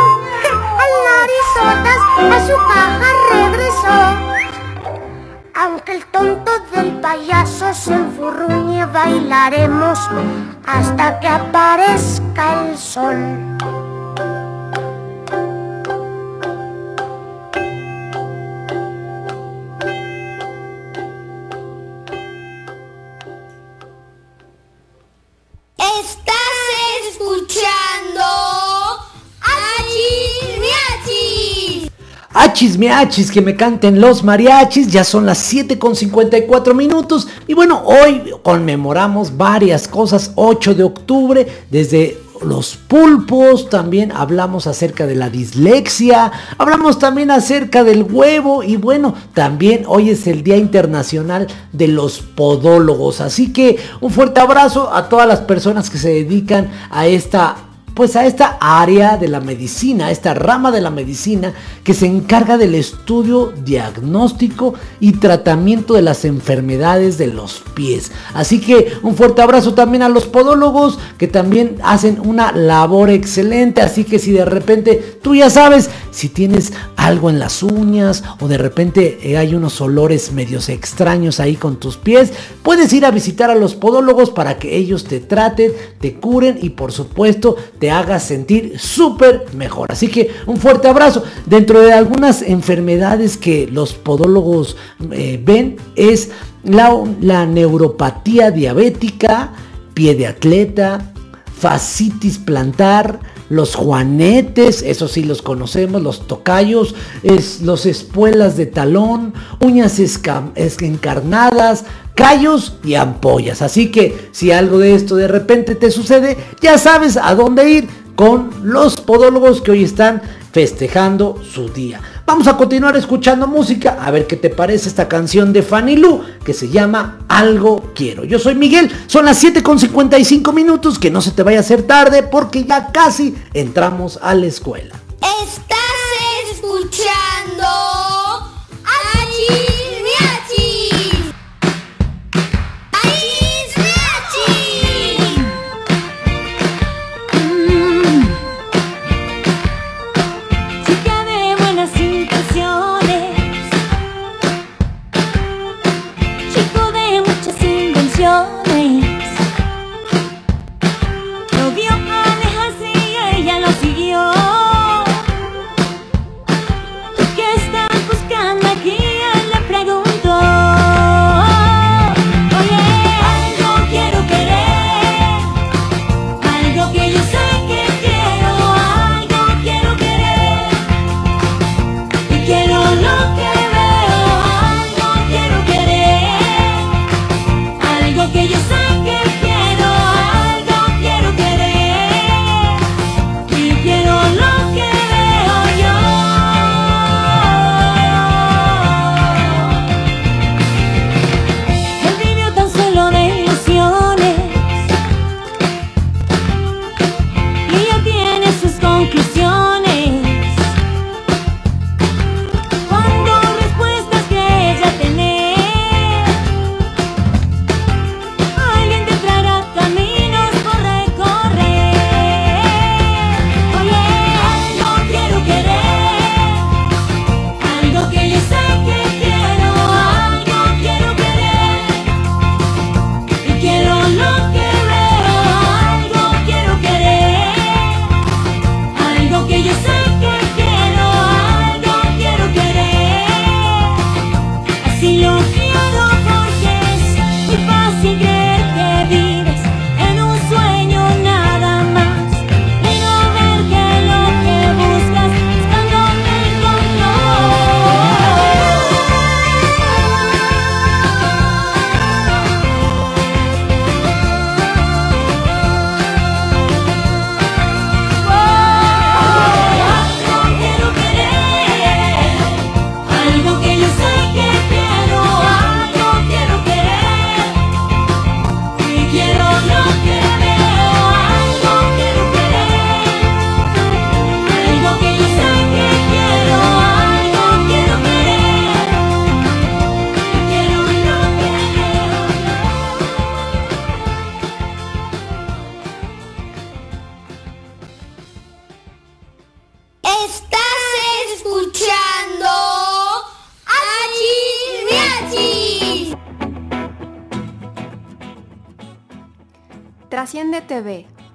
al narizotas a su caja regresó. Aunque el tonto del payaso se enfurruñe, bailaremos hasta que aparezca el sol. Achis miachis, que me canten los mariachis, ya son las 7 con 54 minutos. Y bueno, hoy conmemoramos varias cosas, 8 de octubre, desde los pulpos, también hablamos acerca de la dislexia, hablamos también acerca del huevo y bueno, también hoy es el Día Internacional de los Podólogos, así que un fuerte abrazo a todas las personas que se dedican a esta pues a esta área de la medicina, a esta rama de la medicina que se encarga del estudio, diagnóstico y tratamiento de las enfermedades de los pies. Así que un fuerte abrazo también a los podólogos que también hacen una labor excelente. Así que si de repente tú ya sabes, si tienes algo en las uñas o de repente eh, hay unos olores medios extraños ahí con tus pies, puedes ir a visitar a los podólogos para que ellos te traten, te curen y por supuesto te hagas sentir súper mejor. Así que un fuerte abrazo. Dentro de algunas enfermedades que los podólogos eh, ven es la, la neuropatía diabética, pie de atleta, fascitis plantar, los juanetes, eso sí los conocemos, los tocayos, es, los espuelas de talón, uñas encarnadas, callos y ampollas. Así que si algo de esto de repente te sucede, ya sabes a dónde ir con los podólogos que hoy están festejando su día. Vamos a continuar escuchando música, a ver qué te parece esta canción de Fanny Lu que se llama Algo Quiero. Yo soy Miguel, son las 7 con 55 minutos, que no se te vaya a hacer tarde porque ya casi entramos a la escuela. Estás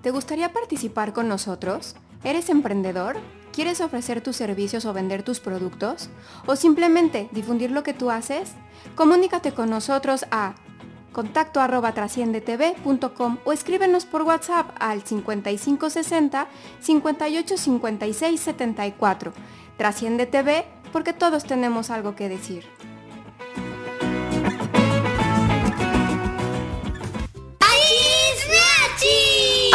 ¿Te gustaría participar con nosotros? ¿Eres emprendedor? ¿Quieres ofrecer tus servicios o vender tus productos? ¿O simplemente difundir lo que tú haces? Comunícate con nosotros a contacto arroba o escríbenos por WhatsApp al 5560 58 56 74. Trasciende TV porque todos tenemos algo que decir.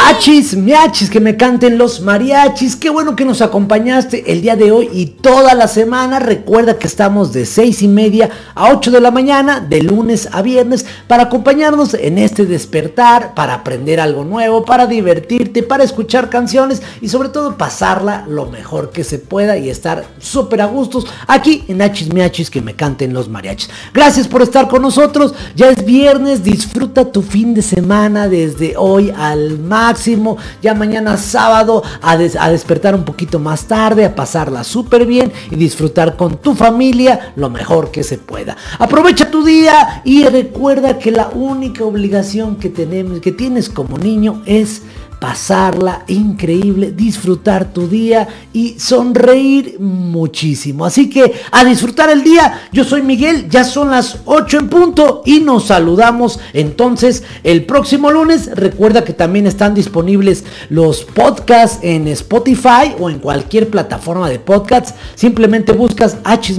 Achis, miachis, que me canten los mariachis. Qué bueno que nos acompañaste el día de hoy y toda la semana. Recuerda que estamos de 6 y media a 8 de la mañana, de lunes a viernes, para acompañarnos en este despertar, para aprender algo nuevo, para divertirte, para escuchar canciones y sobre todo pasarla lo mejor que se pueda y estar súper a gustos aquí en Achis, miachis, que me canten los mariachis. Gracias por estar con nosotros. Ya es viernes, disfruta tu fin de semana desde hoy al máximo. Ya mañana sábado a, des- a despertar un poquito más tarde, a pasarla súper bien y disfrutar con tu familia lo mejor que se pueda. Aprovecha tu día y recuerda que la única obligación que tenemos, que tienes como niño es pasarla increíble, disfrutar tu día y sonreír muchísimo. Así que a disfrutar el día, yo soy Miguel, ya son las 8 en punto y nos saludamos entonces el próximo lunes. Recuerda que también están disponibles los podcasts en Spotify o en cualquier plataforma de podcasts. Simplemente buscas Hachis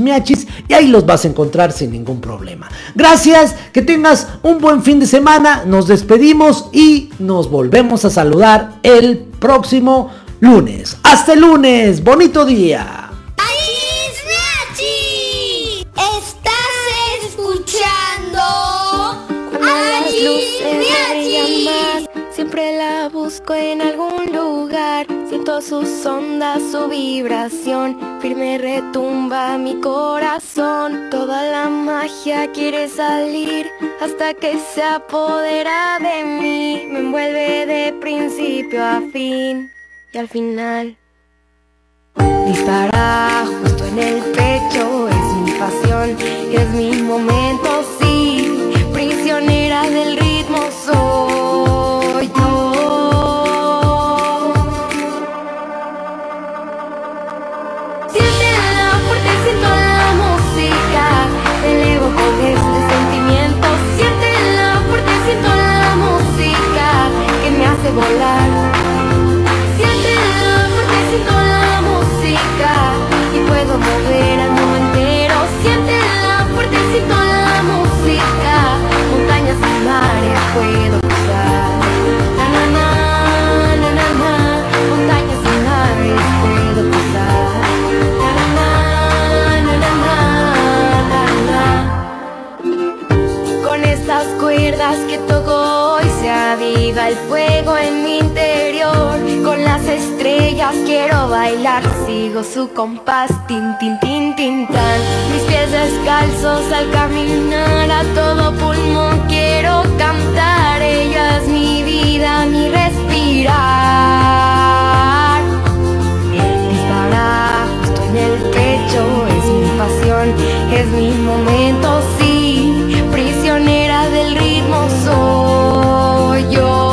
y ahí los vas a encontrar sin ningún problema. Gracias, que tengas un buen fin de semana. Nos despedimos y nos volvemos a saludar el próximo lunes. Hasta el lunes, bonito día. Estás escuchando siempre la busco en algún lugar. Siento sus ondas, su vibración, firme retumba mi corazón. Toda la magia quiere salir hasta que se apodera de mí. Me envuelve de principio a fin y al final. Dispara justo en el pecho, es mi pasión, es mi momento, sí. Prisionera del ritmo soy quiero bailar, sigo su compás, tin tin tin tin tan. Mis pies descalzos al caminar a todo pulmón quiero cantar. Ella es mi vida, mi respirar. Dispara justo en el pecho, es mi pasión, es mi momento, sí. Prisionera del ritmo soy yo.